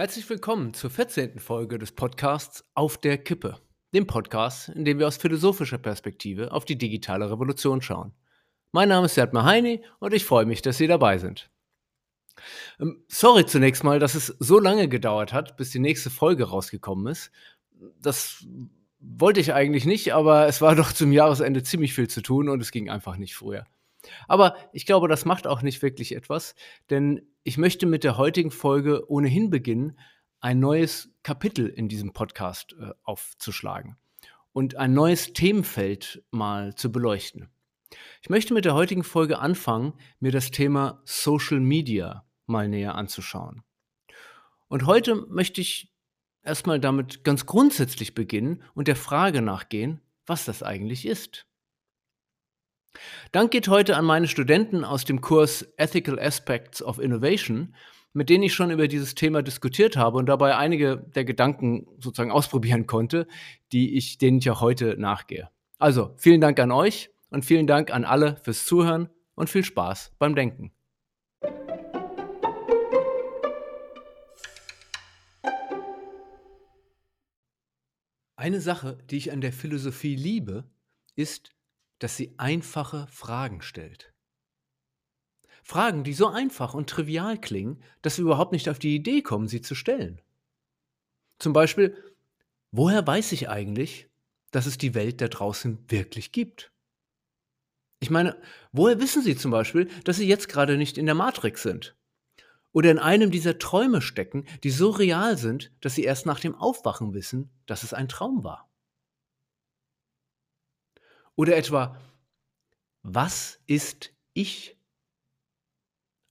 Herzlich willkommen zur 14. Folge des Podcasts Auf der Kippe, dem Podcast, in dem wir aus philosophischer Perspektive auf die digitale Revolution schauen. Mein Name ist Jad Mahaini und ich freue mich, dass Sie dabei sind. Ähm, sorry zunächst mal, dass es so lange gedauert hat, bis die nächste Folge rausgekommen ist. Das wollte ich eigentlich nicht, aber es war doch zum Jahresende ziemlich viel zu tun und es ging einfach nicht früher. Aber ich glaube, das macht auch nicht wirklich etwas, denn ich möchte mit der heutigen Folge ohnehin beginnen, ein neues Kapitel in diesem Podcast äh, aufzuschlagen und ein neues Themenfeld mal zu beleuchten. Ich möchte mit der heutigen Folge anfangen, mir das Thema Social Media mal näher anzuschauen. Und heute möchte ich erstmal damit ganz grundsätzlich beginnen und der Frage nachgehen, was das eigentlich ist. Dank geht heute an meine Studenten aus dem Kurs Ethical Aspects of Innovation, mit denen ich schon über dieses Thema diskutiert habe und dabei einige der Gedanken sozusagen ausprobieren konnte, die ich, denen ich auch heute nachgehe. Also vielen Dank an euch und vielen Dank an alle fürs Zuhören und viel Spaß beim Denken. Eine Sache, die ich an der Philosophie liebe, ist, dass sie einfache Fragen stellt. Fragen, die so einfach und trivial klingen, dass wir überhaupt nicht auf die Idee kommen, sie zu stellen. Zum Beispiel, woher weiß ich eigentlich, dass es die Welt da draußen wirklich gibt? Ich meine, woher wissen Sie zum Beispiel, dass Sie jetzt gerade nicht in der Matrix sind? Oder in einem dieser Träume stecken, die so real sind, dass Sie erst nach dem Aufwachen wissen, dass es ein Traum war? Oder etwa, was ist ich?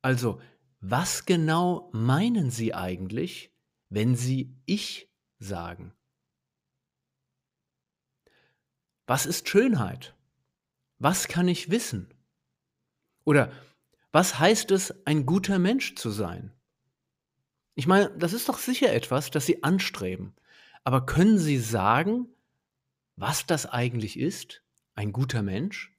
Also, was genau meinen Sie eigentlich, wenn Sie ich sagen? Was ist Schönheit? Was kann ich wissen? Oder was heißt es, ein guter Mensch zu sein? Ich meine, das ist doch sicher etwas, das Sie anstreben. Aber können Sie sagen, was das eigentlich ist? Ein guter Mensch?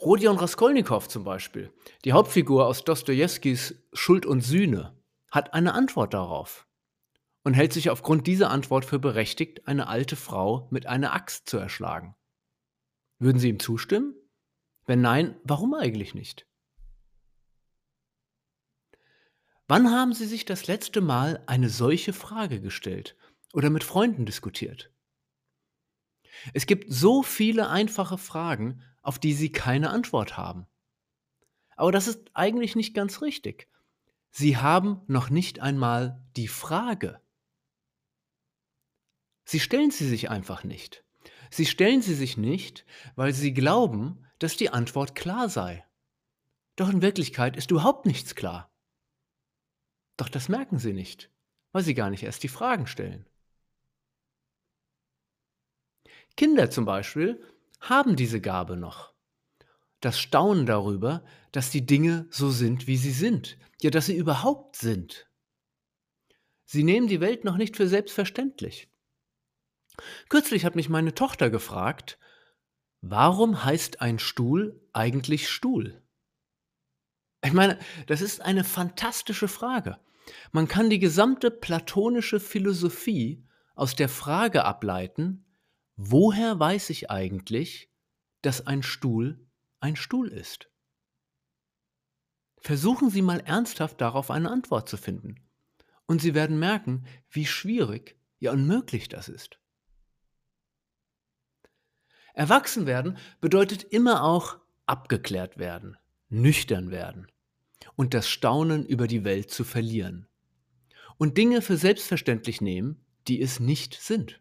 Rodion Raskolnikow zum Beispiel, die Hauptfigur aus Dostojewskis Schuld und Sühne, hat eine Antwort darauf und hält sich aufgrund dieser Antwort für berechtigt, eine alte Frau mit einer Axt zu erschlagen. Würden Sie ihm zustimmen? Wenn nein, warum eigentlich nicht? Wann haben Sie sich das letzte Mal eine solche Frage gestellt oder mit Freunden diskutiert? Es gibt so viele einfache Fragen, auf die Sie keine Antwort haben. Aber das ist eigentlich nicht ganz richtig. Sie haben noch nicht einmal die Frage. Sie stellen sie sich einfach nicht. Sie stellen sie sich nicht, weil sie glauben, dass die Antwort klar sei. Doch in Wirklichkeit ist überhaupt nichts klar. Doch das merken sie nicht, weil sie gar nicht erst die Fragen stellen. Kinder zum Beispiel haben diese Gabe noch. Das Staunen darüber, dass die Dinge so sind, wie sie sind, ja, dass sie überhaupt sind. Sie nehmen die Welt noch nicht für selbstverständlich. Kürzlich hat mich meine Tochter gefragt, warum heißt ein Stuhl eigentlich Stuhl? Ich meine, das ist eine fantastische Frage. Man kann die gesamte platonische Philosophie aus der Frage ableiten, Woher weiß ich eigentlich, dass ein Stuhl ein Stuhl ist? Versuchen Sie mal ernsthaft darauf eine Antwort zu finden. Und Sie werden merken, wie schwierig, ja unmöglich das ist. Erwachsen werden bedeutet immer auch abgeklärt werden, nüchtern werden und das Staunen über die Welt zu verlieren und Dinge für selbstverständlich nehmen, die es nicht sind.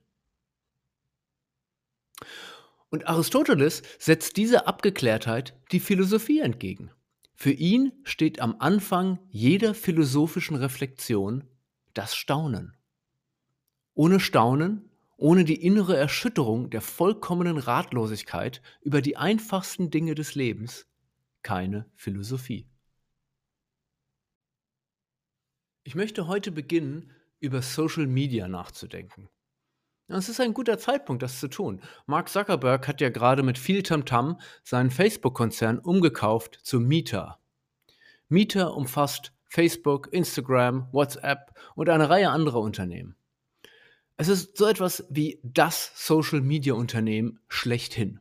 Und Aristoteles setzt dieser Abgeklärtheit die Philosophie entgegen. Für ihn steht am Anfang jeder philosophischen Reflexion das Staunen. Ohne Staunen, ohne die innere Erschütterung der vollkommenen Ratlosigkeit über die einfachsten Dinge des Lebens, keine Philosophie. Ich möchte heute beginnen, über Social Media nachzudenken. Es ist ein guter Zeitpunkt, das zu tun. Mark Zuckerberg hat ja gerade mit viel Tamtam seinen Facebook-Konzern umgekauft zu Meta. Meta umfasst Facebook, Instagram, WhatsApp und eine Reihe anderer Unternehmen. Es ist so etwas wie das Social-Media-Unternehmen schlechthin.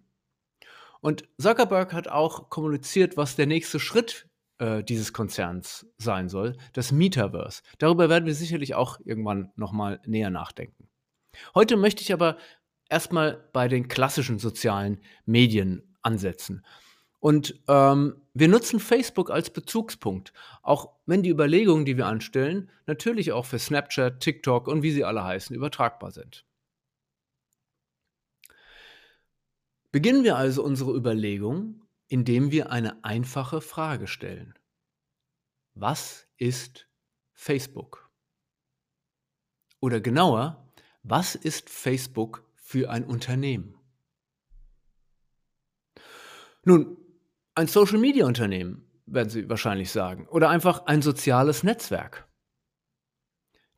Und Zuckerberg hat auch kommuniziert, was der nächste Schritt äh, dieses Konzerns sein soll, das Metaverse. Darüber werden wir sicherlich auch irgendwann nochmal näher nachdenken. Heute möchte ich aber erstmal bei den klassischen sozialen Medien ansetzen. Und ähm, wir nutzen Facebook als Bezugspunkt, auch wenn die Überlegungen, die wir anstellen, natürlich auch für Snapchat, TikTok und wie sie alle heißen, übertragbar sind. Beginnen wir also unsere Überlegung, indem wir eine einfache Frage stellen. Was ist Facebook? Oder genauer, was ist Facebook für ein Unternehmen? Nun, ein Social-Media-Unternehmen, werden Sie wahrscheinlich sagen, oder einfach ein soziales Netzwerk.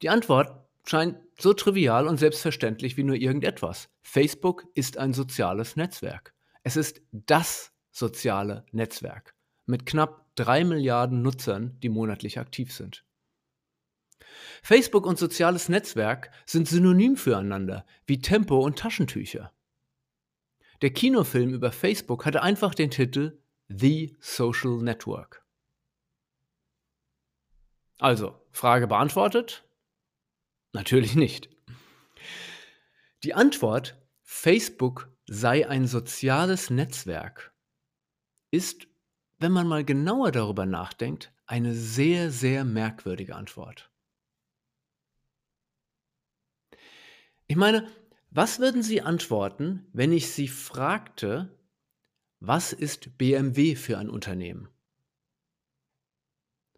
Die Antwort scheint so trivial und selbstverständlich wie nur irgendetwas. Facebook ist ein soziales Netzwerk. Es ist das soziale Netzwerk mit knapp drei Milliarden Nutzern, die monatlich aktiv sind. Facebook und soziales Netzwerk sind synonym füreinander, wie Tempo und Taschentücher. Der Kinofilm über Facebook hatte einfach den Titel The Social Network. Also, Frage beantwortet? Natürlich nicht. Die Antwort, Facebook sei ein soziales Netzwerk, ist, wenn man mal genauer darüber nachdenkt, eine sehr, sehr merkwürdige Antwort. Ich meine, was würden Sie antworten, wenn ich Sie fragte, was ist BMW für ein Unternehmen?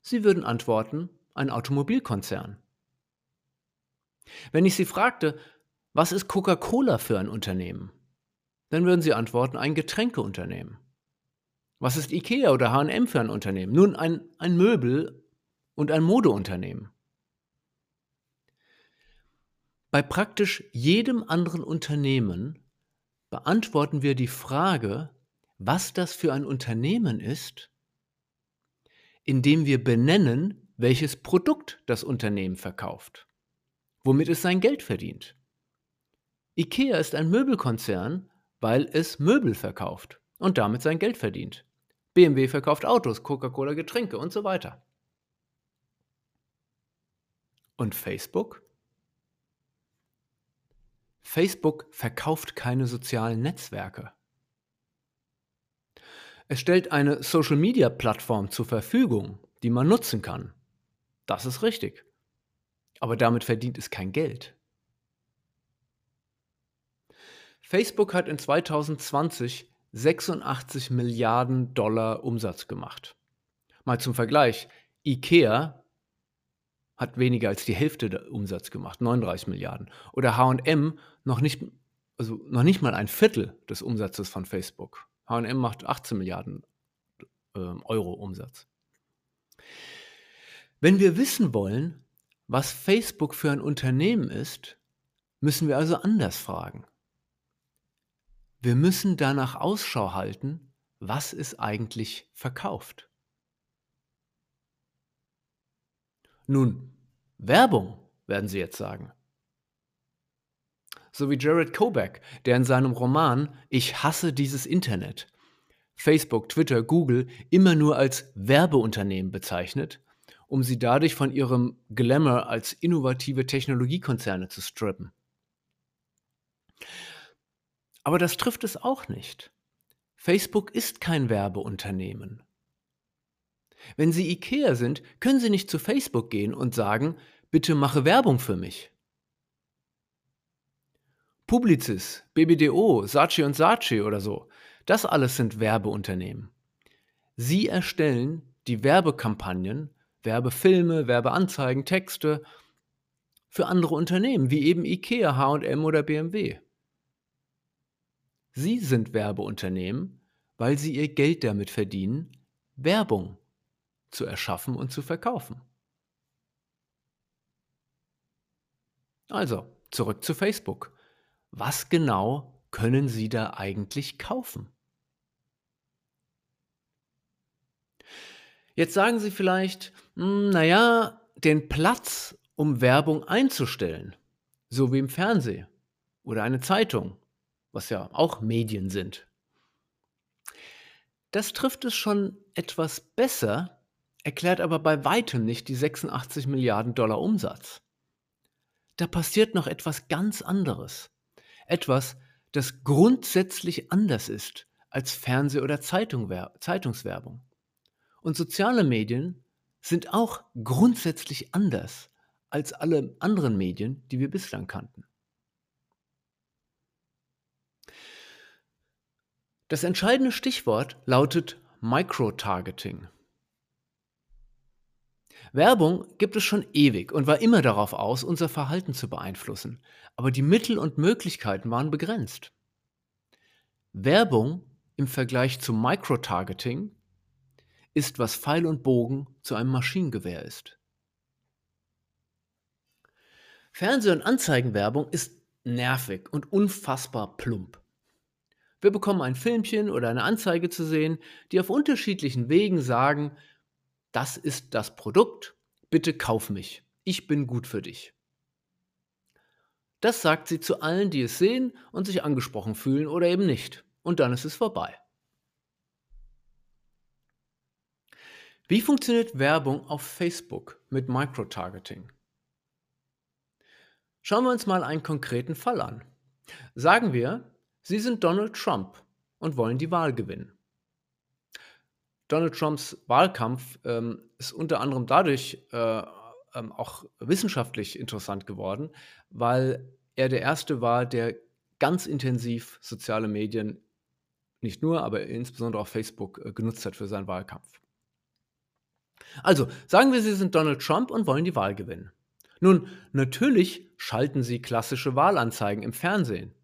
Sie würden antworten, ein Automobilkonzern. Wenn ich Sie fragte, was ist Coca-Cola für ein Unternehmen? Dann würden Sie antworten, ein Getränkeunternehmen. Was ist IKEA oder HM für ein Unternehmen? Nun, ein, ein Möbel- und ein Modeunternehmen. Bei praktisch jedem anderen Unternehmen beantworten wir die Frage, was das für ein Unternehmen ist, indem wir benennen, welches Produkt das Unternehmen verkauft, womit es sein Geld verdient. IKEA ist ein Möbelkonzern, weil es Möbel verkauft und damit sein Geld verdient. BMW verkauft Autos, Coca-Cola Getränke und so weiter. Und Facebook? Facebook verkauft keine sozialen Netzwerke. Es stellt eine Social-Media-Plattform zur Verfügung, die man nutzen kann. Das ist richtig. Aber damit verdient es kein Geld. Facebook hat in 2020 86 Milliarden Dollar Umsatz gemacht. Mal zum Vergleich, IKEA hat weniger als die Hälfte der Umsatz gemacht, 39 Milliarden. Oder HM noch nicht, also noch nicht mal ein Viertel des Umsatzes von Facebook. HM macht 18 Milliarden äh, Euro Umsatz. Wenn wir wissen wollen, was Facebook für ein Unternehmen ist, müssen wir also anders fragen. Wir müssen danach Ausschau halten, was es eigentlich verkauft. Nun, Werbung, werden Sie jetzt sagen. So wie Jared Kobeck, der in seinem Roman Ich hasse dieses Internet Facebook, Twitter, Google immer nur als Werbeunternehmen bezeichnet, um sie dadurch von ihrem Glamour als innovative Technologiekonzerne zu strippen. Aber das trifft es auch nicht. Facebook ist kein Werbeunternehmen. Wenn Sie IKEA sind, können Sie nicht zu Facebook gehen und sagen, bitte mache Werbung für mich. Publicis, BBDO, Saatchi und Saatchi oder so, das alles sind Werbeunternehmen. Sie erstellen die Werbekampagnen, Werbefilme, Werbeanzeigen, Texte für andere Unternehmen, wie eben IKEA, HM oder BMW. Sie sind Werbeunternehmen, weil sie ihr Geld damit verdienen, Werbung zu erschaffen und zu verkaufen. Also, zurück zu Facebook. Was genau können Sie da eigentlich kaufen? Jetzt sagen Sie vielleicht, hm, naja, den Platz, um Werbung einzustellen, so wie im Fernsehen oder eine Zeitung, was ja auch Medien sind. Das trifft es schon etwas besser, erklärt aber bei weitem nicht die 86 Milliarden Dollar Umsatz. Da passiert noch etwas ganz anderes. Etwas, das grundsätzlich anders ist als Fernseh- oder Zeitungswerbung. Und soziale Medien sind auch grundsätzlich anders als alle anderen Medien, die wir bislang kannten. Das entscheidende Stichwort lautet Microtargeting. Werbung gibt es schon ewig und war immer darauf aus, unser Verhalten zu beeinflussen, aber die Mittel und Möglichkeiten waren begrenzt. Werbung im Vergleich zu Microtargeting ist, was Pfeil und Bogen zu einem Maschinengewehr ist. Fernseh- und Anzeigenwerbung ist nervig und unfassbar plump. Wir bekommen ein Filmchen oder eine Anzeige zu sehen, die auf unterschiedlichen Wegen sagen, das ist das Produkt, bitte kauf mich, ich bin gut für dich. Das sagt sie zu allen, die es sehen und sich angesprochen fühlen oder eben nicht. Und dann ist es vorbei. Wie funktioniert Werbung auf Facebook mit Microtargeting? Schauen wir uns mal einen konkreten Fall an. Sagen wir, Sie sind Donald Trump und wollen die Wahl gewinnen. Donald Trumps Wahlkampf ähm, ist unter anderem dadurch äh, ähm, auch wissenschaftlich interessant geworden, weil er der Erste war, der ganz intensiv soziale Medien, nicht nur, aber insbesondere auch Facebook, äh, genutzt hat für seinen Wahlkampf. Also, sagen wir, Sie sind Donald Trump und wollen die Wahl gewinnen. Nun, natürlich schalten Sie klassische Wahlanzeigen im Fernsehen.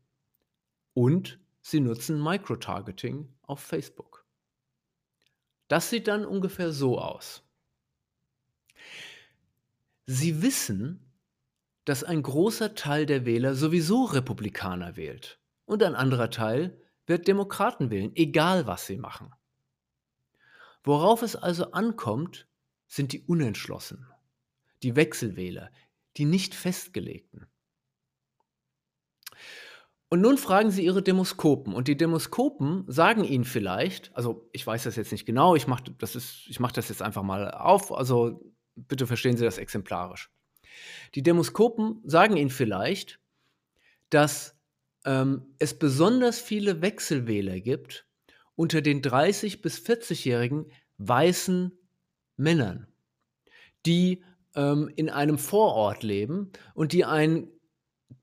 Und sie nutzen Microtargeting auf Facebook. Das sieht dann ungefähr so aus. Sie wissen, dass ein großer Teil der Wähler sowieso Republikaner wählt und ein anderer Teil wird Demokraten wählen, egal was sie machen. Worauf es also ankommt, sind die Unentschlossenen, die Wechselwähler, die nicht festgelegten. Und nun fragen Sie Ihre Demoskopen und die Demoskopen sagen Ihnen vielleicht, also ich weiß das jetzt nicht genau, ich mache das, mach das jetzt einfach mal auf, also bitte verstehen Sie das exemplarisch. Die Demoskopen sagen Ihnen vielleicht, dass ähm, es besonders viele Wechselwähler gibt unter den 30 bis 40-jährigen weißen Männern, die ähm, in einem Vorort leben und die ein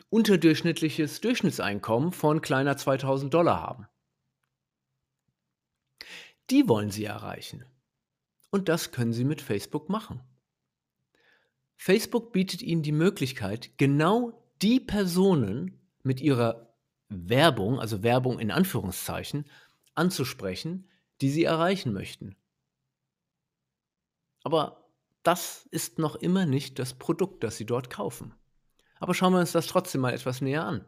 unterdurchschnittliches Durchschnittseinkommen von kleiner 2000 Dollar haben. Die wollen Sie erreichen. Und das können Sie mit Facebook machen. Facebook bietet Ihnen die Möglichkeit, genau die Personen mit ihrer Werbung, also Werbung in Anführungszeichen, anzusprechen, die Sie erreichen möchten. Aber das ist noch immer nicht das Produkt, das Sie dort kaufen. Aber schauen wir uns das trotzdem mal etwas näher an.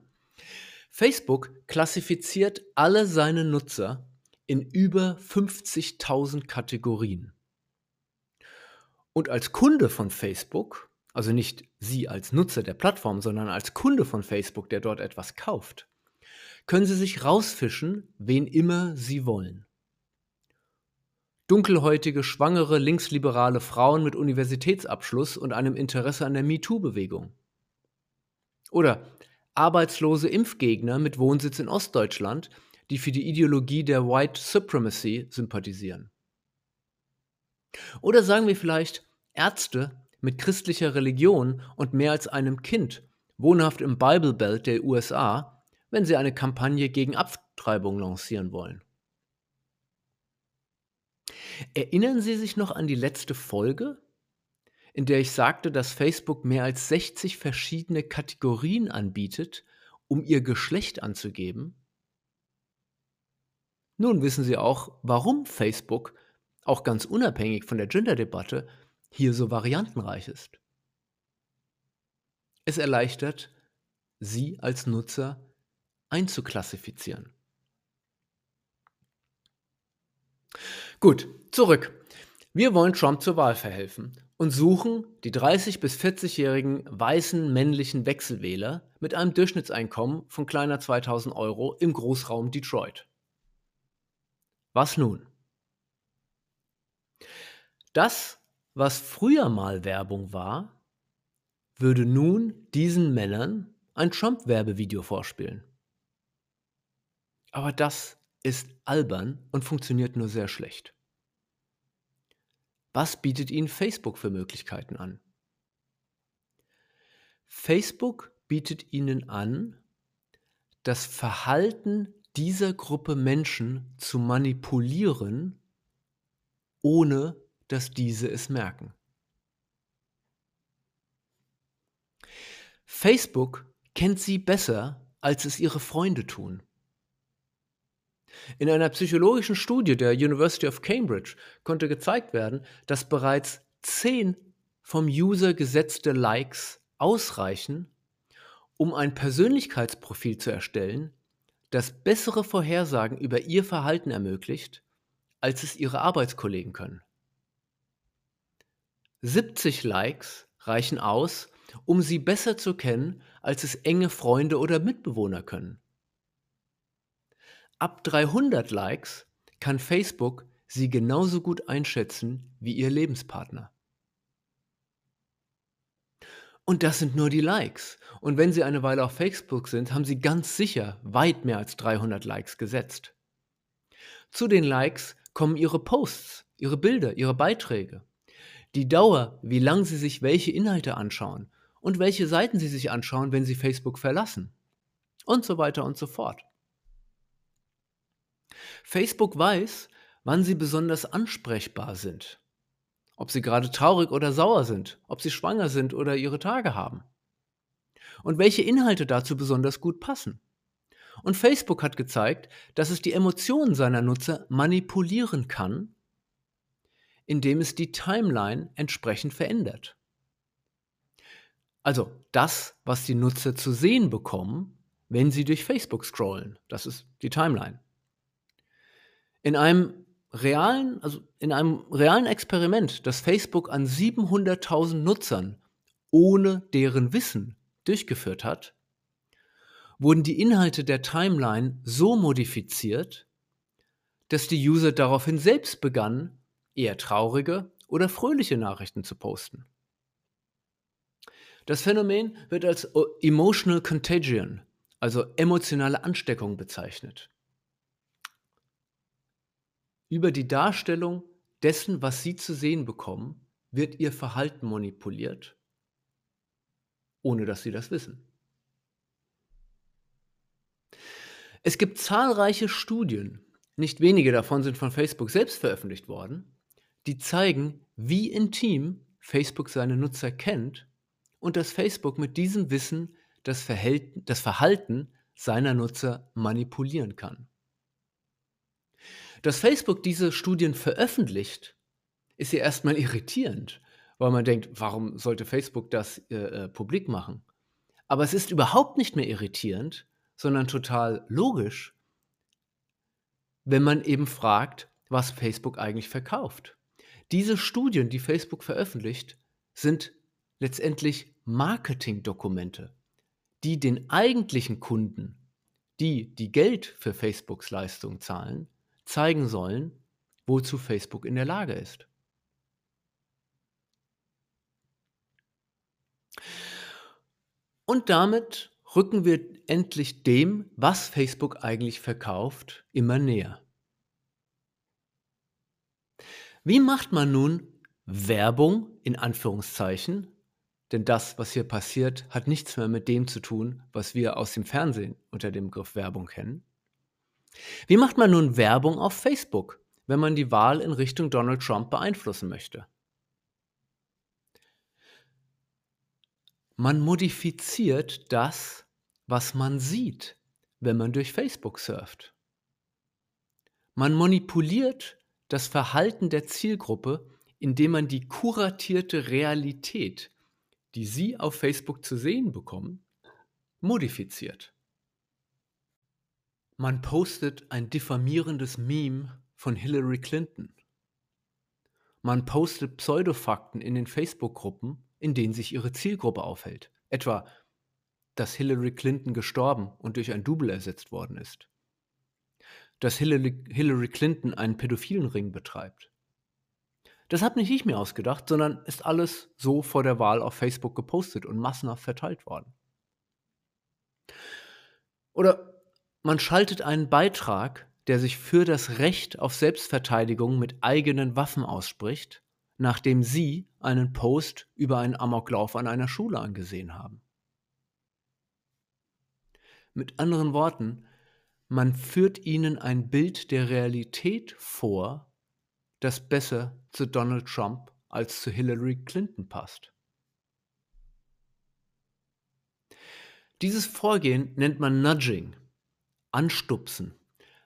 Facebook klassifiziert alle seine Nutzer in über 50.000 Kategorien. Und als Kunde von Facebook, also nicht Sie als Nutzer der Plattform, sondern als Kunde von Facebook, der dort etwas kauft, können Sie sich rausfischen, wen immer Sie wollen. Dunkelhäutige, schwangere, linksliberale Frauen mit Universitätsabschluss und einem Interesse an der MeToo-Bewegung. Oder arbeitslose Impfgegner mit Wohnsitz in Ostdeutschland, die für die Ideologie der White Supremacy sympathisieren. Oder sagen wir vielleicht Ärzte mit christlicher Religion und mehr als einem Kind, wohnhaft im Bible Belt der USA, wenn sie eine Kampagne gegen Abtreibung lancieren wollen. Erinnern Sie sich noch an die letzte Folge, in der ich sagte, dass Facebook mehr als 60 verschiedene Kategorien anbietet, um ihr Geschlecht anzugeben? Nun wissen Sie auch, warum Facebook, auch ganz unabhängig von der Gender-Debatte, hier so variantenreich ist. Es erleichtert, Sie als Nutzer einzuklassifizieren. Gut, zurück. Wir wollen Trump zur Wahl verhelfen und suchen die 30 bis 40-jährigen weißen männlichen Wechselwähler mit einem Durchschnittseinkommen von kleiner 2000 Euro im Großraum Detroit. Was nun? Das, was früher mal Werbung war, würde nun diesen Männern ein Trump-Werbevideo vorspielen. Aber das ist albern und funktioniert nur sehr schlecht. Was bietet Ihnen Facebook für Möglichkeiten an? Facebook bietet Ihnen an, das Verhalten dieser Gruppe Menschen zu manipulieren, ohne dass diese es merken. Facebook kennt Sie besser, als es Ihre Freunde tun. In einer psychologischen Studie der University of Cambridge konnte gezeigt werden, dass bereits 10 vom User gesetzte Likes ausreichen, um ein Persönlichkeitsprofil zu erstellen, das bessere Vorhersagen über ihr Verhalten ermöglicht, als es ihre Arbeitskollegen können. 70 Likes reichen aus, um sie besser zu kennen, als es enge Freunde oder Mitbewohner können. Ab 300 Likes kann Facebook Sie genauso gut einschätzen wie Ihr Lebenspartner. Und das sind nur die Likes. Und wenn Sie eine Weile auf Facebook sind, haben Sie ganz sicher weit mehr als 300 Likes gesetzt. Zu den Likes kommen Ihre Posts, Ihre Bilder, Ihre Beiträge. Die Dauer, wie lang Sie sich welche Inhalte anschauen und welche Seiten Sie sich anschauen, wenn Sie Facebook verlassen. Und so weiter und so fort. Facebook weiß, wann sie besonders ansprechbar sind. Ob sie gerade traurig oder sauer sind, ob sie schwanger sind oder ihre Tage haben. Und welche Inhalte dazu besonders gut passen. Und Facebook hat gezeigt, dass es die Emotionen seiner Nutzer manipulieren kann, indem es die Timeline entsprechend verändert. Also das, was die Nutzer zu sehen bekommen, wenn sie durch Facebook scrollen. Das ist die Timeline. In einem realen, also in einem realen Experiment, das Facebook an 700.000 Nutzern ohne deren Wissen durchgeführt hat, wurden die Inhalte der Timeline so modifiziert, dass die User daraufhin selbst begannen, eher traurige oder fröhliche Nachrichten zu posten. Das Phänomen wird als Emotional Contagion, also emotionale Ansteckung bezeichnet über die Darstellung dessen, was Sie zu sehen bekommen, wird Ihr Verhalten manipuliert, ohne dass Sie das wissen. Es gibt zahlreiche Studien, nicht wenige davon sind von Facebook selbst veröffentlicht worden, die zeigen, wie intim Facebook seine Nutzer kennt und dass Facebook mit diesem Wissen das, Verhalten, das Verhalten seiner Nutzer manipulieren kann. Dass Facebook diese Studien veröffentlicht, ist ja erstmal irritierend, weil man denkt, warum sollte Facebook das äh, äh, publik machen? Aber es ist überhaupt nicht mehr irritierend, sondern total logisch, wenn man eben fragt, was Facebook eigentlich verkauft. Diese Studien, die Facebook veröffentlicht, sind letztendlich Marketingdokumente, die den eigentlichen Kunden, die die Geld für Facebooks Leistung zahlen, zeigen sollen, wozu Facebook in der Lage ist. Und damit rücken wir endlich dem, was Facebook eigentlich verkauft, immer näher. Wie macht man nun Werbung in Anführungszeichen? Denn das, was hier passiert, hat nichts mehr mit dem zu tun, was wir aus dem Fernsehen unter dem Begriff Werbung kennen. Wie macht man nun Werbung auf Facebook, wenn man die Wahl in Richtung Donald Trump beeinflussen möchte? Man modifiziert das, was man sieht, wenn man durch Facebook surft. Man manipuliert das Verhalten der Zielgruppe, indem man die kuratierte Realität, die Sie auf Facebook zu sehen bekommen, modifiziert. Man postet ein diffamierendes Meme von Hillary Clinton. man postet Pseudofakten in den Facebook-Gruppen, in denen sich ihre Zielgruppe aufhält. Etwa, dass Hillary Clinton gestorben und durch ein Double ersetzt worden ist. Dass Hillary, Hillary Clinton einen pädophilen Ring betreibt. Das habe nicht ich mir ausgedacht, sondern ist alles so vor der Wahl auf Facebook gepostet und massenhaft verteilt worden. Oder man schaltet einen Beitrag, der sich für das Recht auf Selbstverteidigung mit eigenen Waffen ausspricht, nachdem Sie einen Post über einen Amoklauf an einer Schule angesehen haben. Mit anderen Worten, man führt ihnen ein Bild der Realität vor, das besser zu Donald Trump als zu Hillary Clinton passt. Dieses Vorgehen nennt man Nudging, Anstupsen.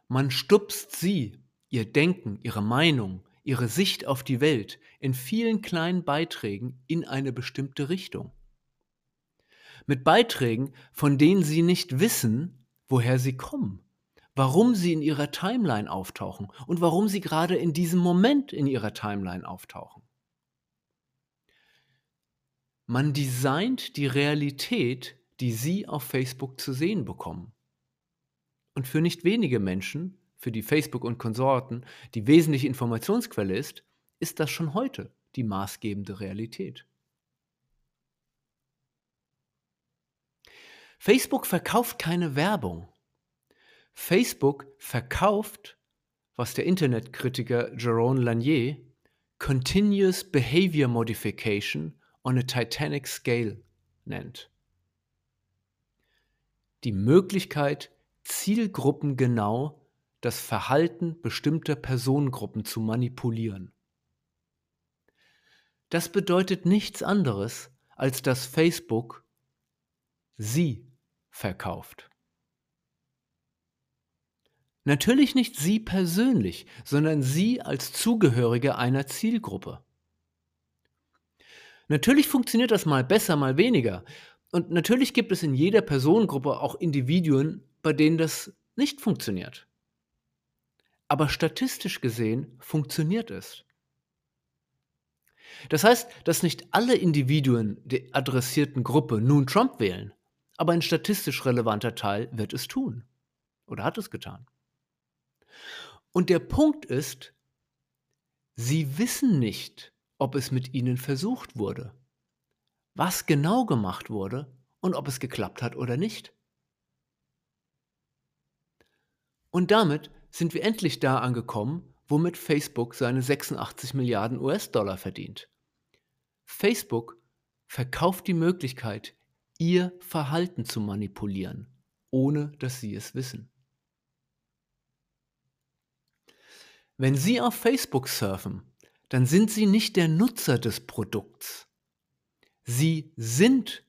Man stupst sie, ihr Denken, ihre Meinung, ihre Sicht auf die Welt in vielen kleinen Beiträgen in eine bestimmte Richtung. Mit Beiträgen, von denen sie nicht wissen, woher sie kommen, warum sie in ihrer Timeline auftauchen und warum sie gerade in diesem Moment in ihrer Timeline auftauchen. Man designt die Realität die Sie auf Facebook zu sehen bekommen. Und für nicht wenige Menschen, für die Facebook und Konsorten die wesentliche Informationsquelle ist, ist das schon heute die maßgebende Realität. Facebook verkauft keine Werbung. Facebook verkauft, was der Internetkritiker Jerome Lanier Continuous Behavior Modification on a Titanic Scale nennt die Möglichkeit, zielgruppengenau das Verhalten bestimmter Personengruppen zu manipulieren. Das bedeutet nichts anderes, als dass Facebook Sie verkauft. Natürlich nicht Sie persönlich, sondern Sie als Zugehörige einer Zielgruppe. Natürlich funktioniert das mal besser, mal weniger. Und natürlich gibt es in jeder Personengruppe auch Individuen, bei denen das nicht funktioniert. Aber statistisch gesehen funktioniert es. Das heißt, dass nicht alle Individuen der adressierten Gruppe nun Trump wählen, aber ein statistisch relevanter Teil wird es tun oder hat es getan. Und der Punkt ist, sie wissen nicht, ob es mit ihnen versucht wurde was genau gemacht wurde und ob es geklappt hat oder nicht. Und damit sind wir endlich da angekommen, womit Facebook seine 86 Milliarden US-Dollar verdient. Facebook verkauft die Möglichkeit, ihr Verhalten zu manipulieren, ohne dass sie es wissen. Wenn Sie auf Facebook surfen, dann sind Sie nicht der Nutzer des Produkts. Sie sind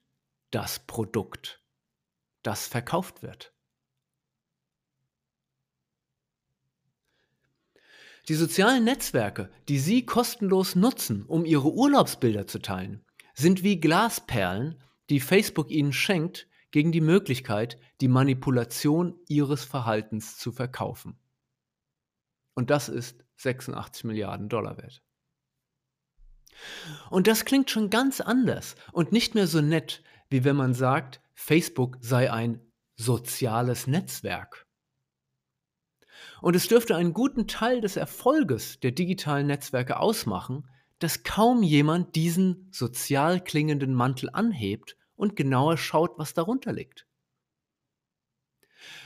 das Produkt, das verkauft wird. Die sozialen Netzwerke, die Sie kostenlos nutzen, um Ihre Urlaubsbilder zu teilen, sind wie Glasperlen, die Facebook Ihnen schenkt, gegen die Möglichkeit, die Manipulation Ihres Verhaltens zu verkaufen. Und das ist 86 Milliarden Dollar wert. Und das klingt schon ganz anders und nicht mehr so nett, wie wenn man sagt, Facebook sei ein soziales Netzwerk. Und es dürfte einen guten Teil des Erfolges der digitalen Netzwerke ausmachen, dass kaum jemand diesen sozial klingenden Mantel anhebt und genauer schaut, was darunter liegt.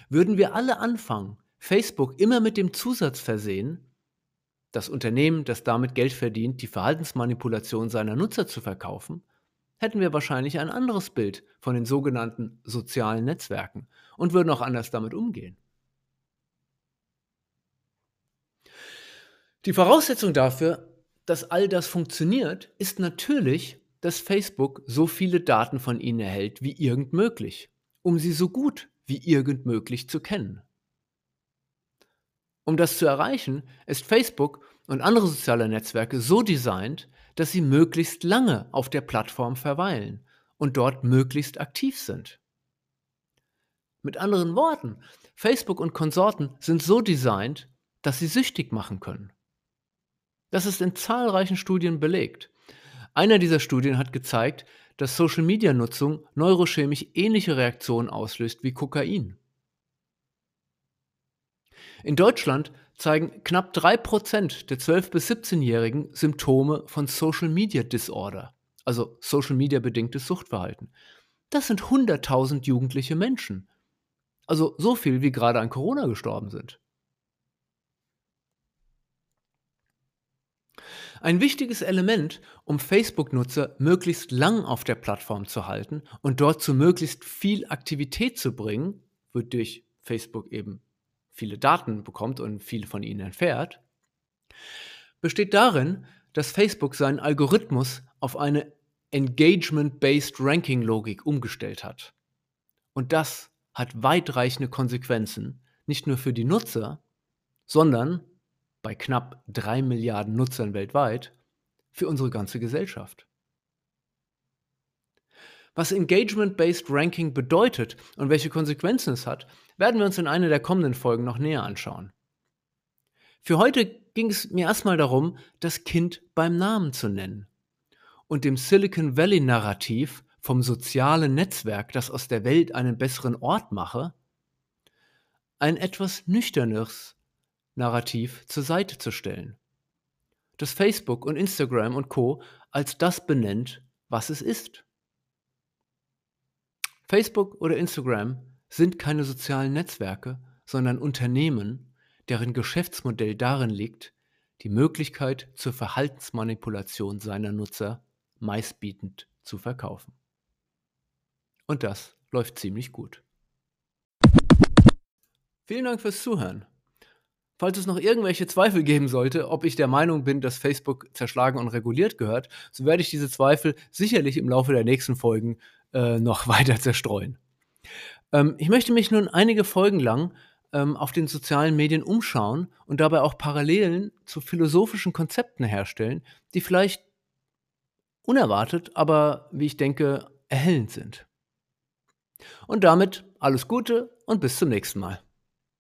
Würden wir alle anfangen, Facebook immer mit dem Zusatz versehen, das Unternehmen, das damit Geld verdient, die Verhaltensmanipulation seiner Nutzer zu verkaufen, hätten wir wahrscheinlich ein anderes Bild von den sogenannten sozialen Netzwerken und würden auch anders damit umgehen. Die Voraussetzung dafür, dass all das funktioniert, ist natürlich, dass Facebook so viele Daten von Ihnen erhält wie irgend möglich, um sie so gut wie irgend möglich zu kennen. Um das zu erreichen, ist Facebook und andere soziale Netzwerke so designt, dass sie möglichst lange auf der Plattform verweilen und dort möglichst aktiv sind. Mit anderen Worten, Facebook und Konsorten sind so designt, dass sie süchtig machen können. Das ist in zahlreichen Studien belegt. Einer dieser Studien hat gezeigt, dass Social-Media-Nutzung neurochemisch ähnliche Reaktionen auslöst wie Kokain. In Deutschland zeigen knapp 3% der 12- bis 17-Jährigen Symptome von Social Media Disorder, also Social Media bedingtes Suchtverhalten. Das sind 100.000 jugendliche Menschen. Also so viel, wie gerade an Corona gestorben sind. Ein wichtiges Element, um Facebook-Nutzer möglichst lang auf der Plattform zu halten und dort zu möglichst viel Aktivität zu bringen, wird durch Facebook eben viele Daten bekommt und viele von ihnen entfährt, besteht darin, dass Facebook seinen Algorithmus auf eine Engagement-Based Ranking-Logik umgestellt hat. Und das hat weitreichende Konsequenzen, nicht nur für die Nutzer, sondern bei knapp drei Milliarden Nutzern weltweit für unsere ganze Gesellschaft. Was Engagement-Based Ranking bedeutet und welche Konsequenzen es hat, werden wir uns in einer der kommenden Folgen noch näher anschauen. Für heute ging es mir erstmal darum, das Kind beim Namen zu nennen und dem Silicon Valley-Narrativ vom sozialen Netzwerk, das aus der Welt einen besseren Ort mache, ein etwas nüchterneres Narrativ zur Seite zu stellen. Das Facebook und Instagram und Co als das benennt, was es ist. Facebook oder Instagram sind keine sozialen Netzwerke, sondern Unternehmen, deren Geschäftsmodell darin liegt, die Möglichkeit zur Verhaltensmanipulation seiner Nutzer meistbietend zu verkaufen. Und das läuft ziemlich gut. Vielen Dank fürs Zuhören. Falls es noch irgendwelche Zweifel geben sollte, ob ich der Meinung bin, dass Facebook zerschlagen und reguliert gehört, so werde ich diese Zweifel sicherlich im Laufe der nächsten Folgen äh, noch weiter zerstreuen. Ähm, ich möchte mich nun einige Folgen lang ähm, auf den sozialen Medien umschauen und dabei auch Parallelen zu philosophischen Konzepten herstellen, die vielleicht unerwartet, aber wie ich denke, erhellend sind. Und damit alles Gute und bis zum nächsten Mal.